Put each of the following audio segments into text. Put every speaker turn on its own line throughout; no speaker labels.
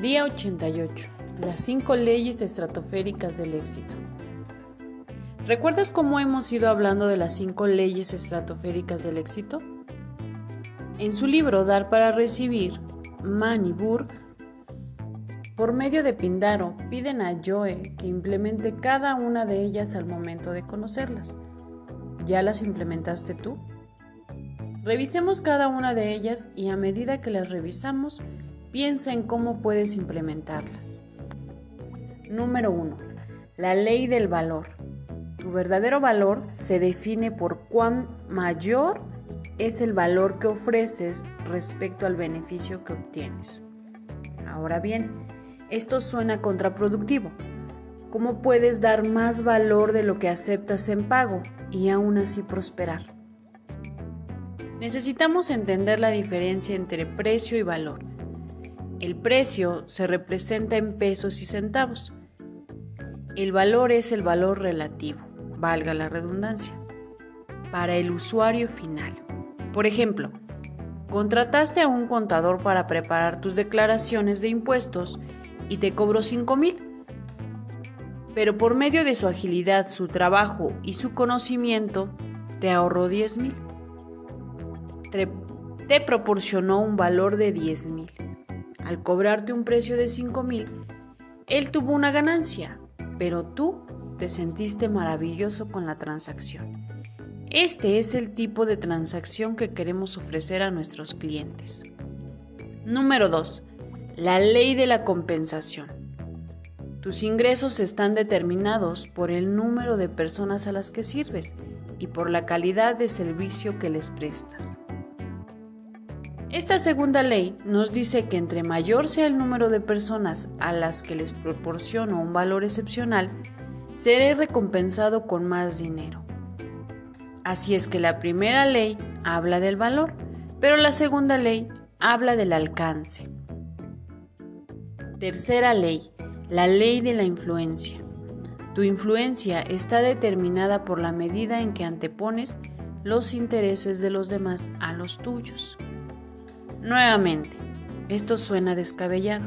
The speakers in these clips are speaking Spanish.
Día 88. Las cinco leyes estratosféricas del éxito. ¿Recuerdas cómo hemos ido hablando de las cinco leyes estratosféricas del éxito? En su libro Dar para Recibir, Mann y Burg, por medio de Pindaro, piden a Joe que implemente cada una de ellas al momento de conocerlas. ¿Ya las implementaste tú? Revisemos cada una de ellas y a medida que las revisamos, piensa en cómo puedes implementarlas. Número 1. La ley del valor. Tu verdadero valor se define por cuán mayor es el valor que ofreces respecto al beneficio que obtienes. Ahora bien, esto suena contraproductivo. ¿Cómo puedes dar más valor de lo que aceptas en pago y aún así prosperar? Necesitamos entender la diferencia entre precio y valor. El precio se representa en pesos y centavos. El valor es el valor relativo, valga la redundancia, para el usuario final. Por ejemplo, contrataste a un contador para preparar tus declaraciones de impuestos y te cobró 5 mil. Pero por medio de su agilidad, su trabajo y su conocimiento, te ahorró 10 mil te, proporcionó un valor de 10 mil. Al cobrarte un precio de 5 mil, él tuvo una ganancia, pero tú te sentiste maravilloso con la transacción. Este es el tipo de transacción que queremos ofrecer a nuestros clientes. Número 2. La ley de la compensación. Tus ingresos están determinados por el número de personas a las que sirves y por la calidad de servicio que les prestas. Esta segunda ley nos dice que entre mayor sea el número de personas a las que les proporciono un valor excepcional, seré recompensado con más dinero. Así es que la primera ley habla del valor, pero la segunda ley habla del alcance. Tercera ley, la ley de la influencia. Tu influencia está determinada por la medida en que antepones los intereses de los demás a los tuyos. Nuevamente, esto suena descabellado,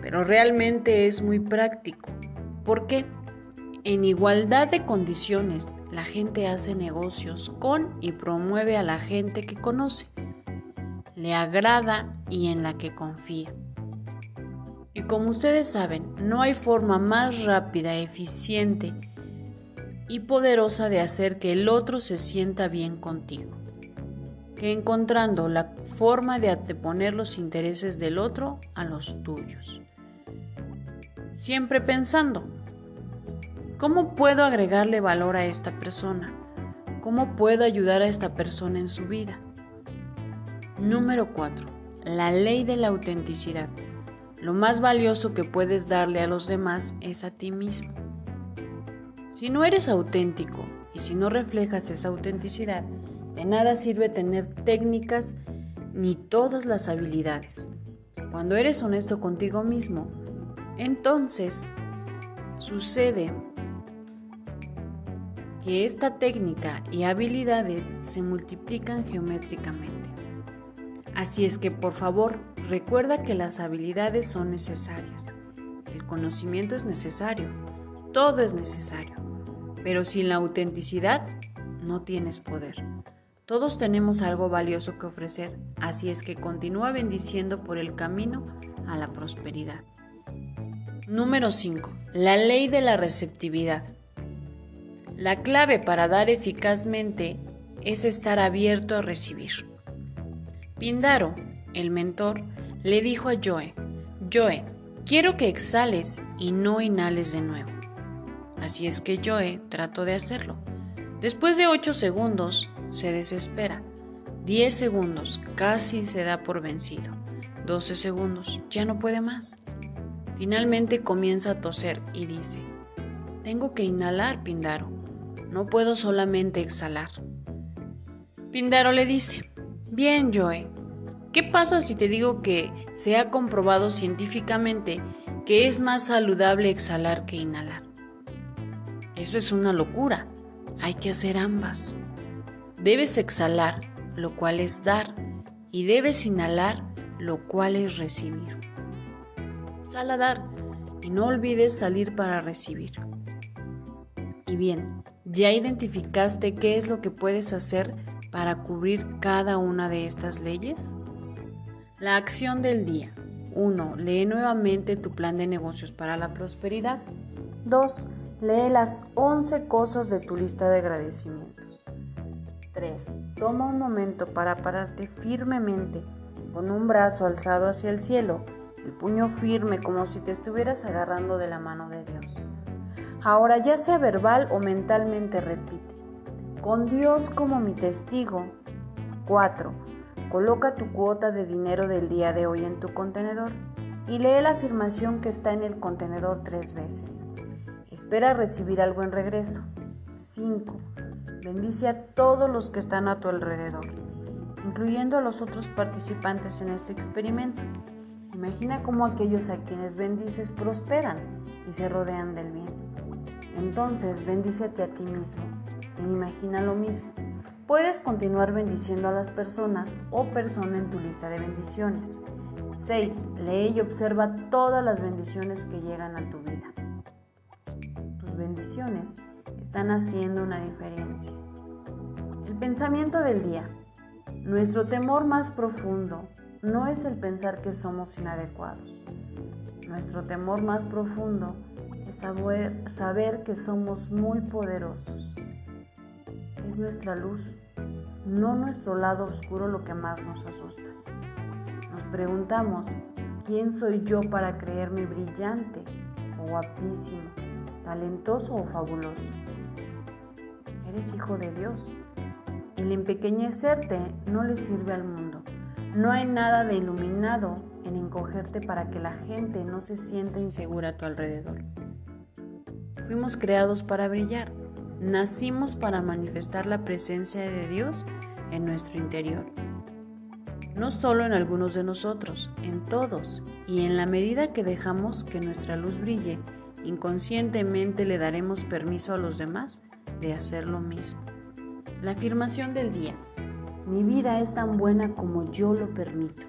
pero realmente es muy práctico, porque en igualdad de condiciones la gente hace negocios con y promueve a la gente que conoce, le agrada y en la que confía. Y como ustedes saben, no hay forma más rápida, eficiente y poderosa de hacer que el otro se sienta bien contigo que encontrando la forma de anteponer los intereses del otro a los tuyos. Siempre pensando, ¿cómo puedo agregarle valor a esta persona? ¿Cómo puedo ayudar a esta persona en su vida? Número 4. La ley de la autenticidad. Lo más valioso que puedes darle a los demás es a ti mismo. Si no eres auténtico y si no reflejas esa autenticidad, de nada sirve tener técnicas ni todas las habilidades. Cuando eres honesto contigo mismo, entonces sucede que esta técnica y habilidades se multiplican geométricamente. Así es que por favor recuerda que las habilidades son necesarias. El conocimiento es necesario, todo es necesario, pero sin la autenticidad no tienes poder. Todos tenemos algo valioso que ofrecer, así es que continúa bendiciendo por el camino a la prosperidad. Número 5. La ley de la receptividad. La clave para dar eficazmente es estar abierto a recibir. Pindaro, el mentor, le dijo a Joe, Joe, quiero que exhales y no inhales de nuevo. Así es que Joe trató de hacerlo. Después de 8 segundos, se desespera. 10 segundos, casi se da por vencido. 12 segundos, ya no puede más. Finalmente comienza a toser y dice, tengo que inhalar, Pindaro. No puedo solamente exhalar. Pindaro le dice, bien, Joe, ¿qué pasa si te digo que se ha comprobado científicamente que es más saludable exhalar que inhalar? Eso es una locura. Hay que hacer ambas. Debes exhalar, lo cual es dar, y debes inhalar, lo cual es recibir. sal a dar y no olvides salir para recibir. Y bien, ya identificaste qué es lo que puedes hacer para cubrir cada una de estas leyes. La acción del día. 1. Lee nuevamente tu plan de negocios para la prosperidad. 2. Lee las 11 cosas de tu lista de agradecimientos. 3. Toma un momento para pararte firmemente con un brazo alzado hacia el cielo, el puño firme como si te estuvieras agarrando de la mano de Dios. Ahora ya sea verbal o mentalmente repite, con Dios como mi testigo. 4. Coloca tu cuota de dinero del día de hoy en tu contenedor y lee la afirmación que está en el contenedor tres veces. Espera recibir algo en regreso. 5. Bendice a todos los que están a tu alrededor, incluyendo a los otros participantes en este experimento. Imagina cómo aquellos a quienes bendices prosperan y se rodean del bien. Entonces, bendícete a ti mismo e imagina lo mismo. Puedes continuar bendiciendo a las personas o persona en tu lista de bendiciones. 6. Lee y observa todas las bendiciones que llegan a tu vida. Tus bendiciones están haciendo una diferencia. El pensamiento del día. Nuestro temor más profundo no es el pensar que somos inadecuados. Nuestro temor más profundo es saber, que somos muy poderosos es nuestra luz, no nuestro lado oscuro lo que más nos asusta. Nos preguntamos, ¿quién soy yo para creerme brillante o guapísimo, talentoso o fabuloso? Eres hijo de Dios. El empequeñecerte no le sirve al mundo. No hay nada de iluminado en encogerte para que la gente no se sienta insegura a tu alrededor. Fuimos creados para brillar Nacimos para manifestar la presencia de Dios en nuestro interior. No solo en algunos de nosotros, en todos. Y en la medida que dejamos que nuestra luz brille, inconscientemente le daremos permiso a los demás de hacer lo mismo. La afirmación del día. Mi vida es tan buena como yo lo permito.